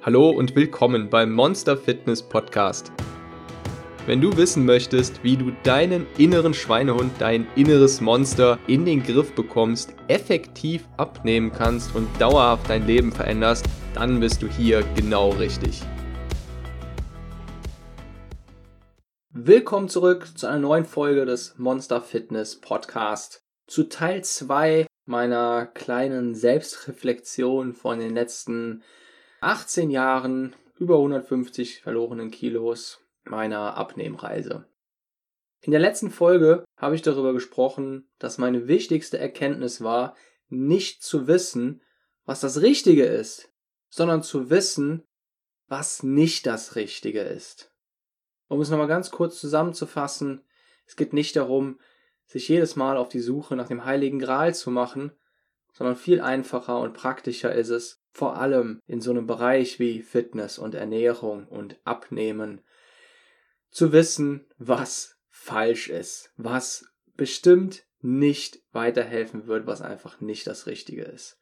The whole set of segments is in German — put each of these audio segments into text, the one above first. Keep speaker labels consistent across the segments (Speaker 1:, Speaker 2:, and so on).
Speaker 1: Hallo und willkommen beim Monster Fitness Podcast. Wenn du wissen möchtest, wie du deinen inneren Schweinehund, dein inneres Monster in den Griff bekommst, effektiv abnehmen kannst und dauerhaft dein Leben veränderst, dann bist du hier genau richtig. Willkommen zurück zu einer neuen Folge des Monster Fitness Podcast. Zu Teil 2 meiner kleinen Selbstreflexion von den letzten 18 Jahren, über 150 verlorenen Kilos meiner Abnehmreise. In der letzten Folge habe ich darüber gesprochen, dass meine wichtigste Erkenntnis war, nicht zu wissen, was das Richtige ist, sondern zu wissen, was nicht das Richtige ist. Um es nochmal ganz kurz zusammenzufassen, es geht nicht darum, sich jedes Mal auf die Suche nach dem heiligen Gral zu machen, sondern viel einfacher und praktischer ist es, vor allem in so einem Bereich wie Fitness und Ernährung und Abnehmen, zu wissen, was falsch ist, was bestimmt nicht weiterhelfen wird, was einfach nicht das Richtige ist.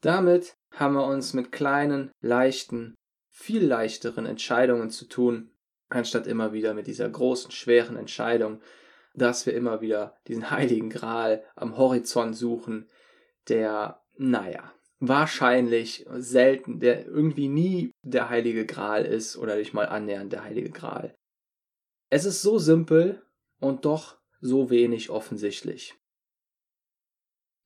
Speaker 1: Damit haben wir uns mit kleinen, leichten, viel leichteren Entscheidungen zu tun, anstatt immer wieder mit dieser großen, schweren Entscheidung, dass wir immer wieder diesen heiligen Gral am Horizont suchen, der, naja, wahrscheinlich selten, der irgendwie nie der heilige Gral ist oder nicht mal annähernd der heilige Gral. Es ist so simpel und doch so wenig offensichtlich.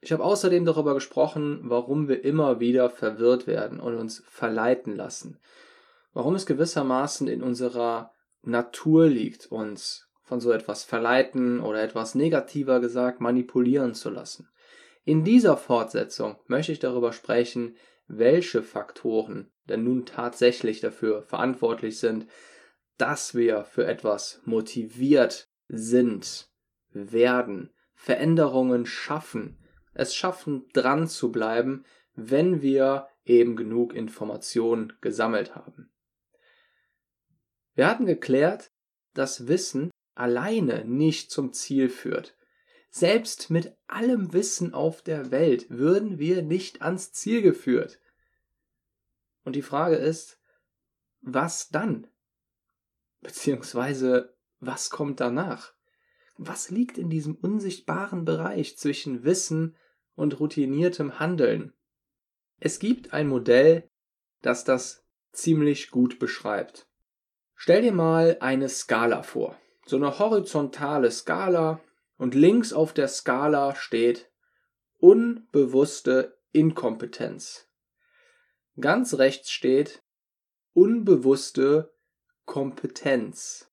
Speaker 1: Ich habe außerdem darüber gesprochen, warum wir immer wieder verwirrt werden und uns verleiten lassen. Warum es gewissermaßen in unserer Natur liegt, uns von so etwas verleiten oder etwas negativer gesagt manipulieren zu lassen. In dieser Fortsetzung möchte ich darüber sprechen, welche Faktoren denn nun tatsächlich dafür verantwortlich sind, dass wir für etwas motiviert sind, werden, Veränderungen schaffen, es schaffen, dran zu bleiben, wenn wir eben genug Informationen gesammelt haben. Wir hatten geklärt, dass Wissen alleine nicht zum Ziel führt. Selbst mit allem Wissen auf der Welt würden wir nicht ans Ziel geführt. Und die Frage ist, was dann? Beziehungsweise, was kommt danach? Was liegt in diesem unsichtbaren Bereich zwischen Wissen und routiniertem Handeln? Es gibt ein Modell, das das ziemlich gut beschreibt. Stell dir mal eine Skala vor. So eine horizontale Skala und links auf der Skala steht unbewusste Inkompetenz. Ganz rechts steht unbewusste Kompetenz.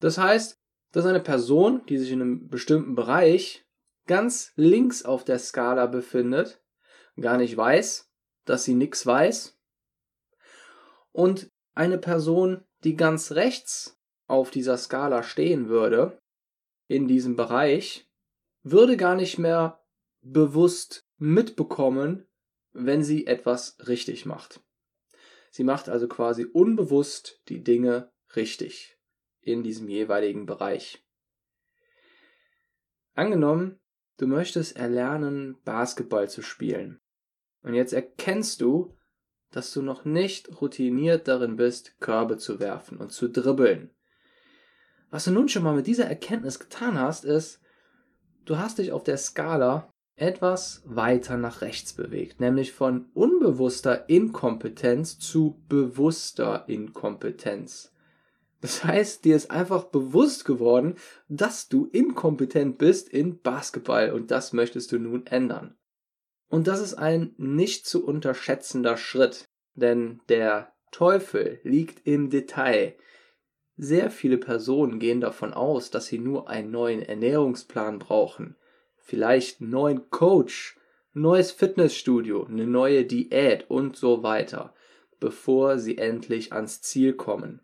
Speaker 1: Das heißt, dass eine Person, die sich in einem bestimmten Bereich ganz links auf der Skala befindet, gar nicht weiß, dass sie nichts weiß. Und eine Person, die ganz rechts auf dieser Skala stehen würde, in diesem Bereich, würde gar nicht mehr bewusst mitbekommen, wenn sie etwas richtig macht. Sie macht also quasi unbewusst die Dinge richtig in diesem jeweiligen Bereich. Angenommen, du möchtest erlernen, Basketball zu spielen. Und jetzt erkennst du, dass du noch nicht routiniert darin bist, Körbe zu werfen und zu dribbeln. Was du nun schon mal mit dieser Erkenntnis getan hast, ist, du hast dich auf der Skala etwas weiter nach rechts bewegt, nämlich von unbewusster Inkompetenz zu bewusster Inkompetenz. Das heißt, dir ist einfach bewusst geworden, dass du inkompetent bist in Basketball und das möchtest du nun ändern. Und das ist ein nicht zu unterschätzender Schritt, denn der Teufel liegt im Detail. Sehr viele Personen gehen davon aus, dass sie nur einen neuen Ernährungsplan brauchen, vielleicht einen neuen Coach, neues Fitnessstudio, eine neue Diät und so weiter, bevor sie endlich ans Ziel kommen.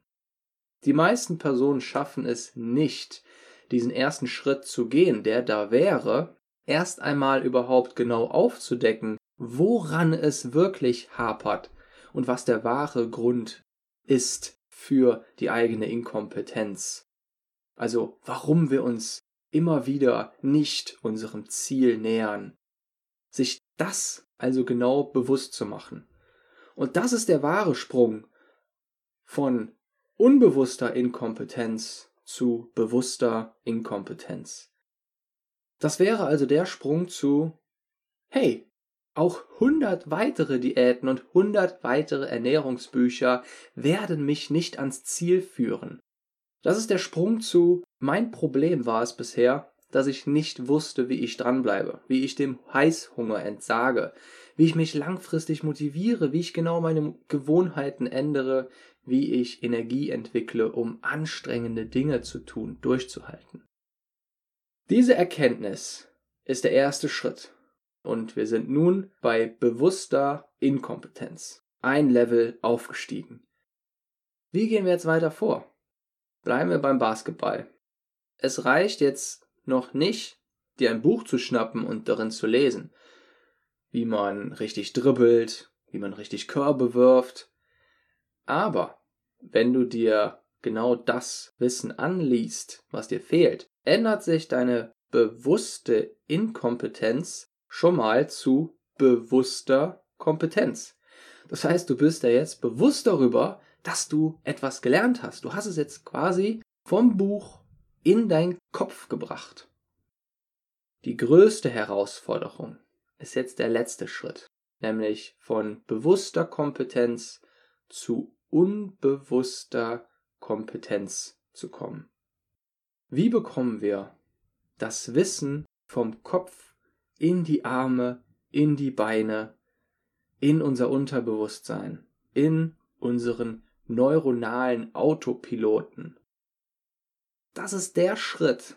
Speaker 1: Die meisten Personen schaffen es nicht, diesen ersten Schritt zu gehen, der da wäre, erst einmal überhaupt genau aufzudecken, woran es wirklich hapert und was der wahre Grund ist für die eigene Inkompetenz. Also warum wir uns immer wieder nicht unserem Ziel nähern. Sich das also genau bewusst zu machen. Und das ist der wahre Sprung von unbewusster Inkompetenz zu bewusster Inkompetenz. Das wäre also der Sprung zu, hey, auch 100 weitere Diäten und 100 weitere Ernährungsbücher werden mich nicht ans Ziel führen. Das ist der Sprung zu, mein Problem war es bisher, dass ich nicht wusste, wie ich dranbleibe, wie ich dem Heißhunger entsage, wie ich mich langfristig motiviere, wie ich genau meine Gewohnheiten ändere, wie ich Energie entwickle, um anstrengende Dinge zu tun, durchzuhalten. Diese Erkenntnis ist der erste Schritt und wir sind nun bei bewusster Inkompetenz, ein Level aufgestiegen. Wie gehen wir jetzt weiter vor? Bleiben wir beim Basketball. Es reicht jetzt noch nicht, dir ein Buch zu schnappen und darin zu lesen, wie man richtig dribbelt, wie man richtig Körbe wirft. Aber wenn du dir genau das Wissen anliest, was dir fehlt, ändert sich deine bewusste Inkompetenz schon mal zu bewusster Kompetenz. Das heißt, du bist ja jetzt bewusst darüber, dass du etwas gelernt hast. Du hast es jetzt quasi vom Buch in deinen Kopf gebracht. Die größte Herausforderung ist jetzt der letzte Schritt, nämlich von bewusster Kompetenz zu unbewusster Kompetenz zu kommen. Wie bekommen wir das Wissen vom Kopf in die Arme, in die Beine, in unser Unterbewusstsein, in unseren neuronalen Autopiloten. Das ist der Schritt,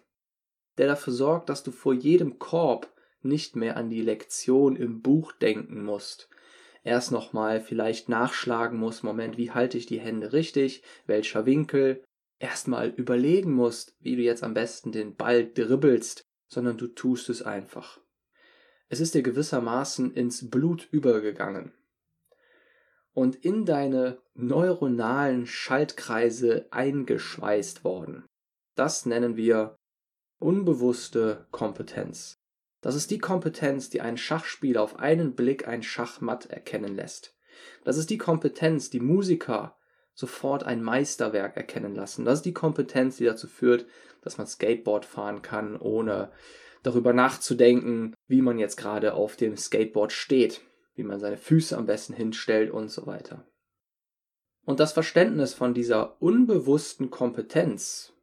Speaker 1: der dafür sorgt, dass du vor jedem Korb nicht mehr an die Lektion im Buch denken musst. Erst nochmal vielleicht nachschlagen musst, Moment, wie halte ich die Hände richtig, welcher Winkel, erstmal überlegen musst, wie du jetzt am besten den Ball dribbelst, sondern du tust es einfach. Es ist dir gewissermaßen ins Blut übergegangen und in deine neuronalen Schaltkreise eingeschweißt worden. Das nennen wir unbewusste Kompetenz. Das ist die Kompetenz, die einen Schachspieler auf einen Blick ein Schachmatt erkennen lässt. Das ist die Kompetenz, die Musiker sofort ein Meisterwerk erkennen lassen. Das ist die Kompetenz, die dazu führt, dass man Skateboard fahren kann, ohne darüber nachzudenken, wie man jetzt gerade auf dem Skateboard steht wie man seine Füße am besten hinstellt und so weiter. Und das Verständnis von dieser unbewussten Kompetenz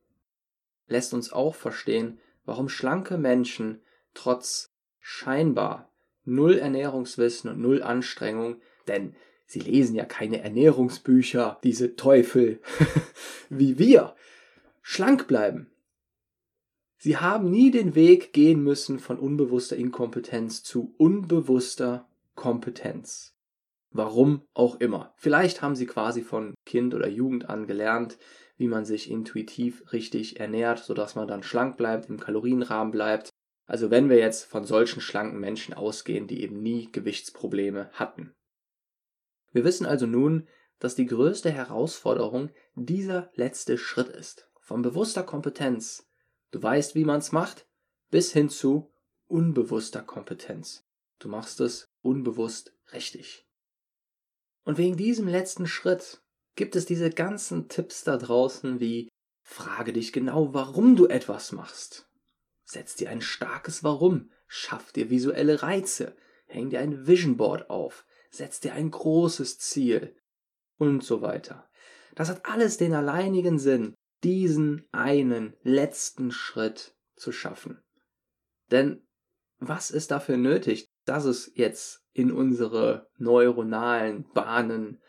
Speaker 1: lässt uns auch verstehen, warum schlanke Menschen trotz scheinbar null Ernährungswissen und null Anstrengung, denn sie lesen ja keine Ernährungsbücher, diese Teufel, wie wir, schlank bleiben. Sie haben nie den Weg gehen müssen von unbewusster Inkompetenz zu unbewusster Kompetenz. Warum auch immer. Vielleicht haben sie quasi von Kind oder Jugend an gelernt, wie man sich intuitiv richtig ernährt, sodass man dann schlank bleibt, im Kalorienrahmen bleibt. Also wenn wir jetzt von solchen schlanken Menschen ausgehen, die eben nie Gewichtsprobleme hatten. Wir wissen also nun, dass die größte Herausforderung dieser letzte Schritt ist. Von bewusster Kompetenz, du weißt, wie man es macht, bis hin zu unbewusster Kompetenz. Du machst es unbewusst richtig. Und wegen diesem letzten Schritt gibt es diese ganzen Tipps da draußen wie frage dich genau, warum du etwas machst. Setz dir ein starkes Warum, schaff dir visuelle Reize, häng dir ein Vision Board auf, setz dir ein großes Ziel und so weiter. Das hat alles den alleinigen Sinn, diesen einen letzten Schritt zu schaffen. Denn was ist dafür nötig? dass es jetzt in unsere neuronalen Bahnen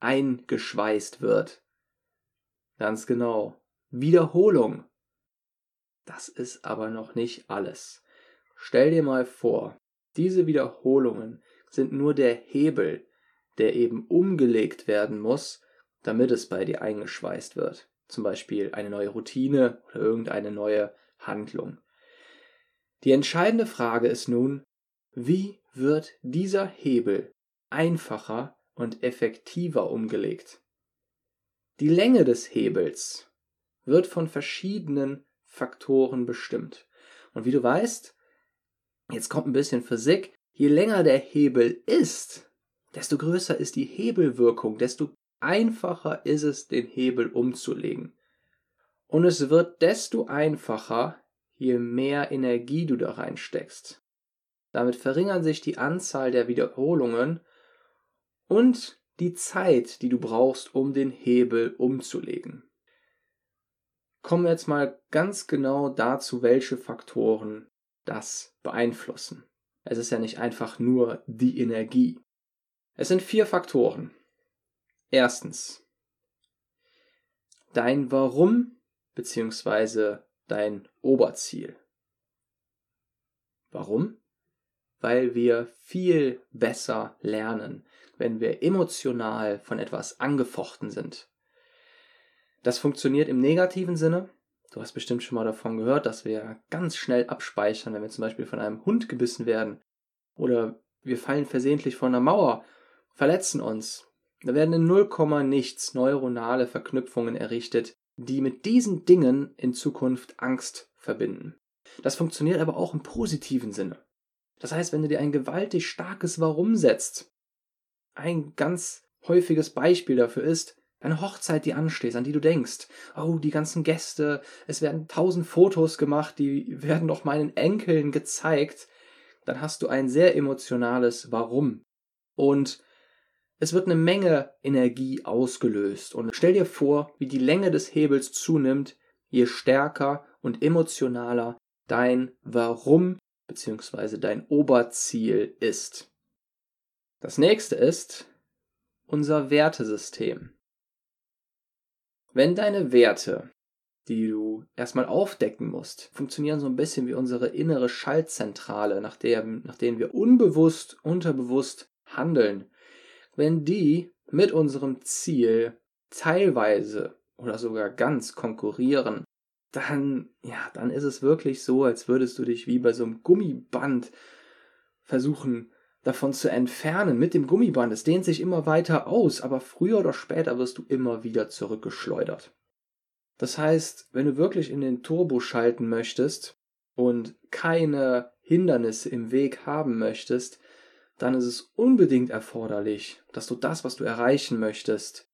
Speaker 1: eingeschweißt wird. Ganz genau. Wiederholung. Das ist aber noch nicht alles. Stell dir mal vor, diese Wiederholungen sind nur der Hebel, der eben umgelegt werden muss, damit es bei dir eingeschweißt wird. Zum Beispiel eine neue Routine oder irgendeine neue Handlung. Die entscheidende Frage ist nun, wie wird dieser Hebel einfacher und effektiver umgelegt? Die Länge des Hebels wird von verschiedenen Faktoren bestimmt. Und wie du weißt, jetzt kommt ein bisschen Physik, je länger der Hebel ist, desto größer ist die Hebelwirkung, desto einfacher ist es, den Hebel umzulegen. Und es wird desto einfacher, je mehr Energie du da reinsteckst. Damit verringern sich die Anzahl der Wiederholungen und die Zeit, die du brauchst, um den Hebel umzulegen. Kommen wir jetzt mal ganz genau dazu, welche Faktoren das beeinflussen. Es ist ja nicht einfach nur die Energie. Es sind vier Faktoren. Erstens, dein Warum bzw. dein Oberziel. Warum? Weil wir viel besser lernen, wenn wir emotional von etwas angefochten sind. Das funktioniert im negativen Sinne. Du hast bestimmt schon mal davon gehört, dass wir ganz schnell abspeichern, wenn wir zum Beispiel von einem Hund gebissen werden oder wir fallen versehentlich von einer Mauer, verletzen uns. Da werden in 0, nichts neuronale Verknüpfungen errichtet, die mit diesen Dingen in Zukunft Angst verbinden. Das funktioniert aber auch im positiven Sinne. Das heißt, wenn du dir ein gewaltig starkes Warum setzt, ein ganz häufiges Beispiel dafür ist, eine Hochzeit, die ansteht, an die du denkst. Oh, die ganzen Gäste, es werden tausend Fotos gemacht, die werden noch meinen Enkeln gezeigt. Dann hast du ein sehr emotionales Warum. Und es wird eine Menge Energie ausgelöst. Und stell dir vor, wie die Länge des Hebels zunimmt, je stärker und emotionaler dein Warum bzw. dein Oberziel ist. Das nächste ist unser Wertesystem. Wenn deine Werte, die du erstmal aufdecken musst, funktionieren so ein bisschen wie unsere innere Schaltzentrale, nach, der, nach denen wir unbewusst, unterbewusst handeln, wenn die mit unserem Ziel teilweise oder sogar ganz konkurrieren, dann, ja, dann ist es wirklich so, als würdest du dich wie bei so einem Gummiband versuchen davon zu entfernen mit dem Gummiband. Es dehnt sich immer weiter aus, aber früher oder später wirst du immer wieder zurückgeschleudert. Das heißt, wenn du wirklich in den Turbo schalten möchtest und keine Hindernisse im Weg haben möchtest, dann ist es unbedingt erforderlich, dass du das, was du erreichen möchtest,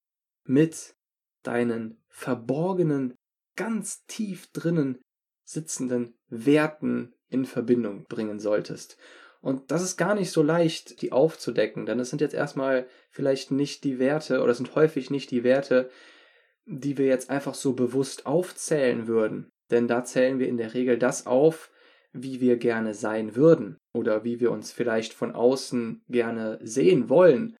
Speaker 1: mit deinen verborgenen, ganz tief drinnen sitzenden Werten in Verbindung bringen solltest. Und das ist gar nicht so leicht, die aufzudecken, denn es sind jetzt erstmal vielleicht nicht die Werte oder es sind häufig nicht die Werte, die wir jetzt einfach so bewusst aufzählen würden. Denn da zählen wir in der Regel das auf, wie wir gerne sein würden oder wie wir uns vielleicht von außen gerne sehen wollen.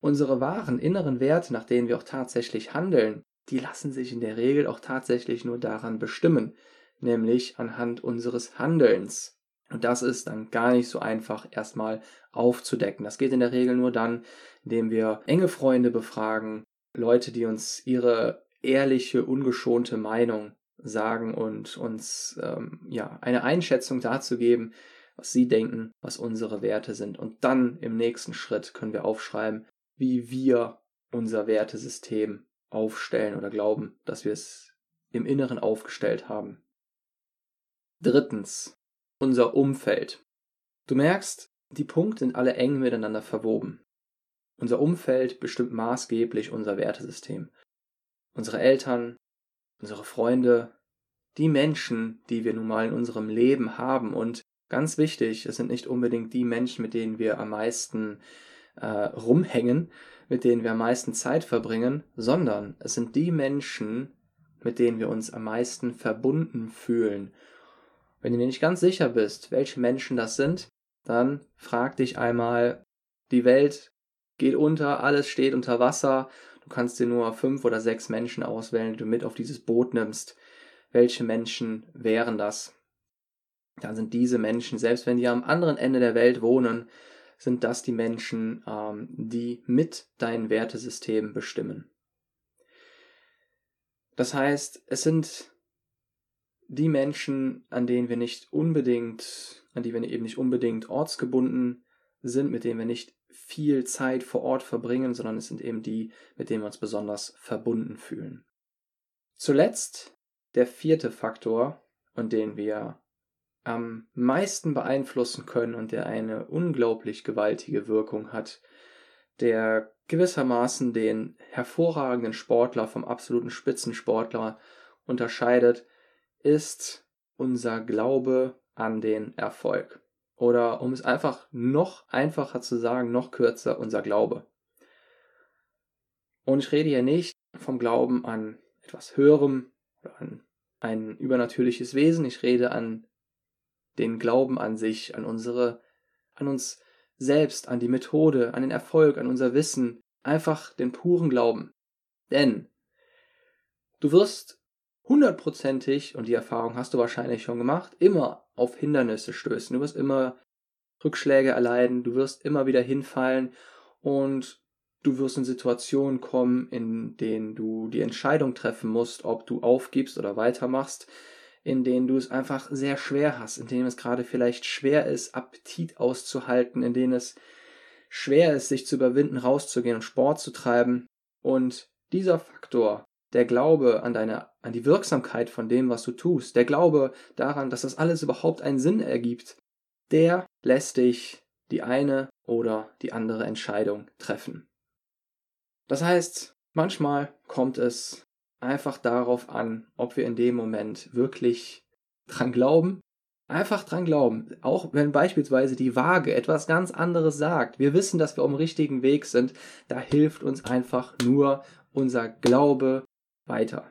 Speaker 1: Unsere wahren inneren Werte, nach denen wir auch tatsächlich handeln, die lassen sich in der Regel auch tatsächlich nur daran bestimmen, nämlich anhand unseres Handelns. Und das ist dann gar nicht so einfach erstmal aufzudecken. Das geht in der Regel nur dann, indem wir enge Freunde befragen, Leute, die uns ihre ehrliche, ungeschonte Meinung sagen und uns ähm, ja eine Einschätzung dazu geben, was sie denken, was unsere Werte sind. Und dann im nächsten Schritt können wir aufschreiben, wie wir unser Wertesystem aufstellen oder glauben, dass wir es im Inneren aufgestellt haben. Drittens, unser Umfeld. Du merkst, die Punkte sind alle eng miteinander verwoben. Unser Umfeld bestimmt maßgeblich unser Wertesystem. Unsere Eltern, unsere Freunde, die Menschen, die wir nun mal in unserem Leben haben. Und ganz wichtig, es sind nicht unbedingt die Menschen, mit denen wir am meisten äh, rumhängen, mit denen wir am meisten Zeit verbringen, sondern es sind die Menschen, mit denen wir uns am meisten verbunden fühlen wenn du dir nicht ganz sicher bist, welche Menschen das sind, dann frag dich einmal, die Welt geht unter, alles steht unter Wasser, du kannst dir nur fünf oder sechs Menschen auswählen, die du mit auf dieses Boot nimmst. Welche Menschen wären das? Dann sind diese Menschen, selbst wenn die am anderen Ende der Welt wohnen, sind das die Menschen, ähm, die mit dein Wertesystem bestimmen. Das heißt, es sind die Menschen, an denen wir nicht unbedingt, an die wir eben nicht unbedingt ortsgebunden sind, mit denen wir nicht viel Zeit vor Ort verbringen, sondern es sind eben die, mit denen wir uns besonders verbunden fühlen. Zuletzt der vierte Faktor, und den wir am meisten beeinflussen können und der eine unglaublich gewaltige Wirkung hat, der gewissermaßen den hervorragenden Sportler vom absoluten Spitzensportler unterscheidet, ist unser Glaube an den Erfolg. Oder um es einfach noch einfacher zu sagen, noch kürzer, unser Glaube. Und ich rede hier nicht vom Glauben an etwas Höherem oder an ein übernatürliches Wesen, ich rede an den Glauben an sich, an unsere, an uns selbst, an die Methode, an den Erfolg, an unser Wissen, einfach den puren Glauben. Denn du wirst hundertprozentig, und die Erfahrung hast du wahrscheinlich schon gemacht, immer auf Hindernisse stößen. Du wirst immer Rückschläge erleiden, du wirst immer wieder hinfallen und du wirst in Situationen kommen, in denen du die Entscheidung treffen musst, ob du aufgibst oder weitermachst, in denen du es einfach sehr schwer hast, in denen es gerade vielleicht schwer ist, Appetit auszuhalten, in denen es schwer ist, sich zu überwinden, rauszugehen und Sport zu treiben. Und dieser Faktor, der Glaube an deine, an die Wirksamkeit von dem, was du tust, der Glaube daran, dass das alles überhaupt einen Sinn ergibt, der lässt dich die eine oder die andere Entscheidung treffen. Das heißt, manchmal kommt es einfach darauf an, ob wir in dem Moment wirklich dran glauben. Einfach dran glauben. Auch wenn beispielsweise die Waage etwas ganz anderes sagt. Wir wissen, dass wir auf dem richtigen Weg sind. Da hilft uns einfach nur unser Glaube weiter.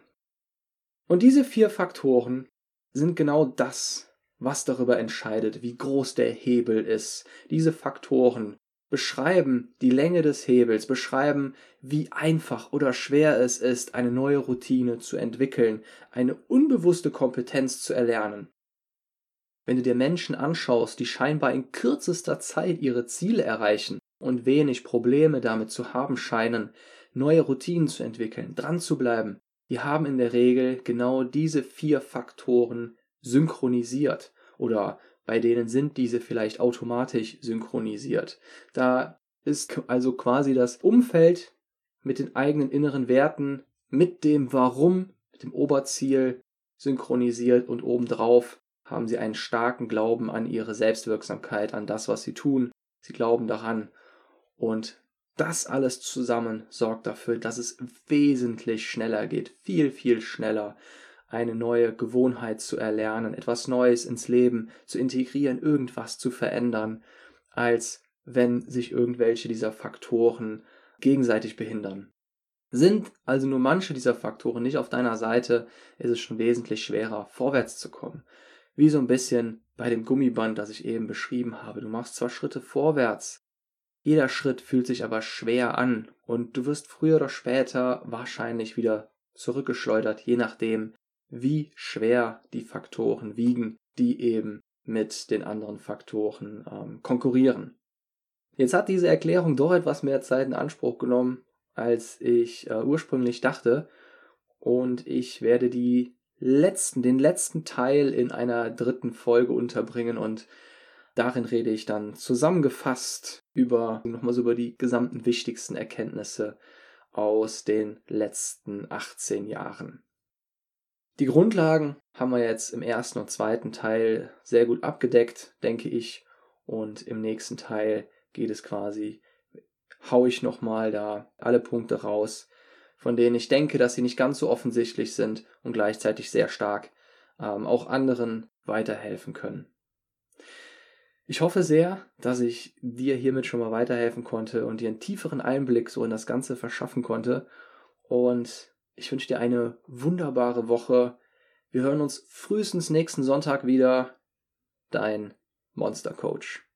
Speaker 1: Und diese vier Faktoren sind genau das, was darüber entscheidet, wie groß der Hebel ist. Diese Faktoren beschreiben die Länge des Hebels, beschreiben, wie einfach oder schwer es ist, eine neue Routine zu entwickeln, eine unbewusste Kompetenz zu erlernen. Wenn du dir Menschen anschaust, die scheinbar in kürzester Zeit ihre Ziele erreichen und wenig Probleme damit zu haben scheinen, neue Routinen zu entwickeln, dran zu bleiben, die haben in der Regel genau diese vier Faktoren synchronisiert oder bei denen sind diese vielleicht automatisch synchronisiert. Da ist also quasi das Umfeld mit den eigenen inneren Werten, mit dem Warum, mit dem Oberziel synchronisiert und obendrauf haben sie einen starken Glauben an ihre Selbstwirksamkeit, an das, was sie tun. Sie glauben daran. Und das alles zusammen sorgt dafür, dass es wesentlich schneller geht, viel, viel schneller, eine neue Gewohnheit zu erlernen, etwas Neues ins Leben zu integrieren, irgendwas zu verändern, als wenn sich irgendwelche dieser Faktoren gegenseitig behindern. Sind also nur manche dieser Faktoren nicht auf deiner Seite, ist es schon wesentlich schwerer, vorwärts zu kommen. Wie so ein bisschen bei dem Gummiband, das ich eben beschrieben habe. Du machst zwar Schritte vorwärts, jeder Schritt fühlt sich aber schwer an und du wirst früher oder später wahrscheinlich wieder zurückgeschleudert, je nachdem, wie schwer die Faktoren wiegen, die eben mit den anderen Faktoren ähm, konkurrieren. Jetzt hat diese Erklärung doch etwas mehr Zeit in Anspruch genommen, als ich äh, ursprünglich dachte. Und ich werde die letzten, den letzten Teil in einer dritten Folge unterbringen und darin rede ich dann zusammengefasst über nochmal über die gesamten wichtigsten Erkenntnisse aus den letzten 18 Jahren. Die Grundlagen haben wir jetzt im ersten und zweiten Teil sehr gut abgedeckt, denke ich. Und im nächsten Teil geht es quasi, hau ich nochmal da alle Punkte raus, von denen ich denke, dass sie nicht ganz so offensichtlich sind und gleichzeitig sehr stark ähm, auch anderen weiterhelfen können. Ich hoffe sehr, dass ich dir hiermit schon mal weiterhelfen konnte und dir einen tieferen Einblick so in das Ganze verschaffen konnte. Und ich wünsche dir eine wunderbare Woche. Wir hören uns frühestens nächsten Sonntag wieder. Dein Monster Coach.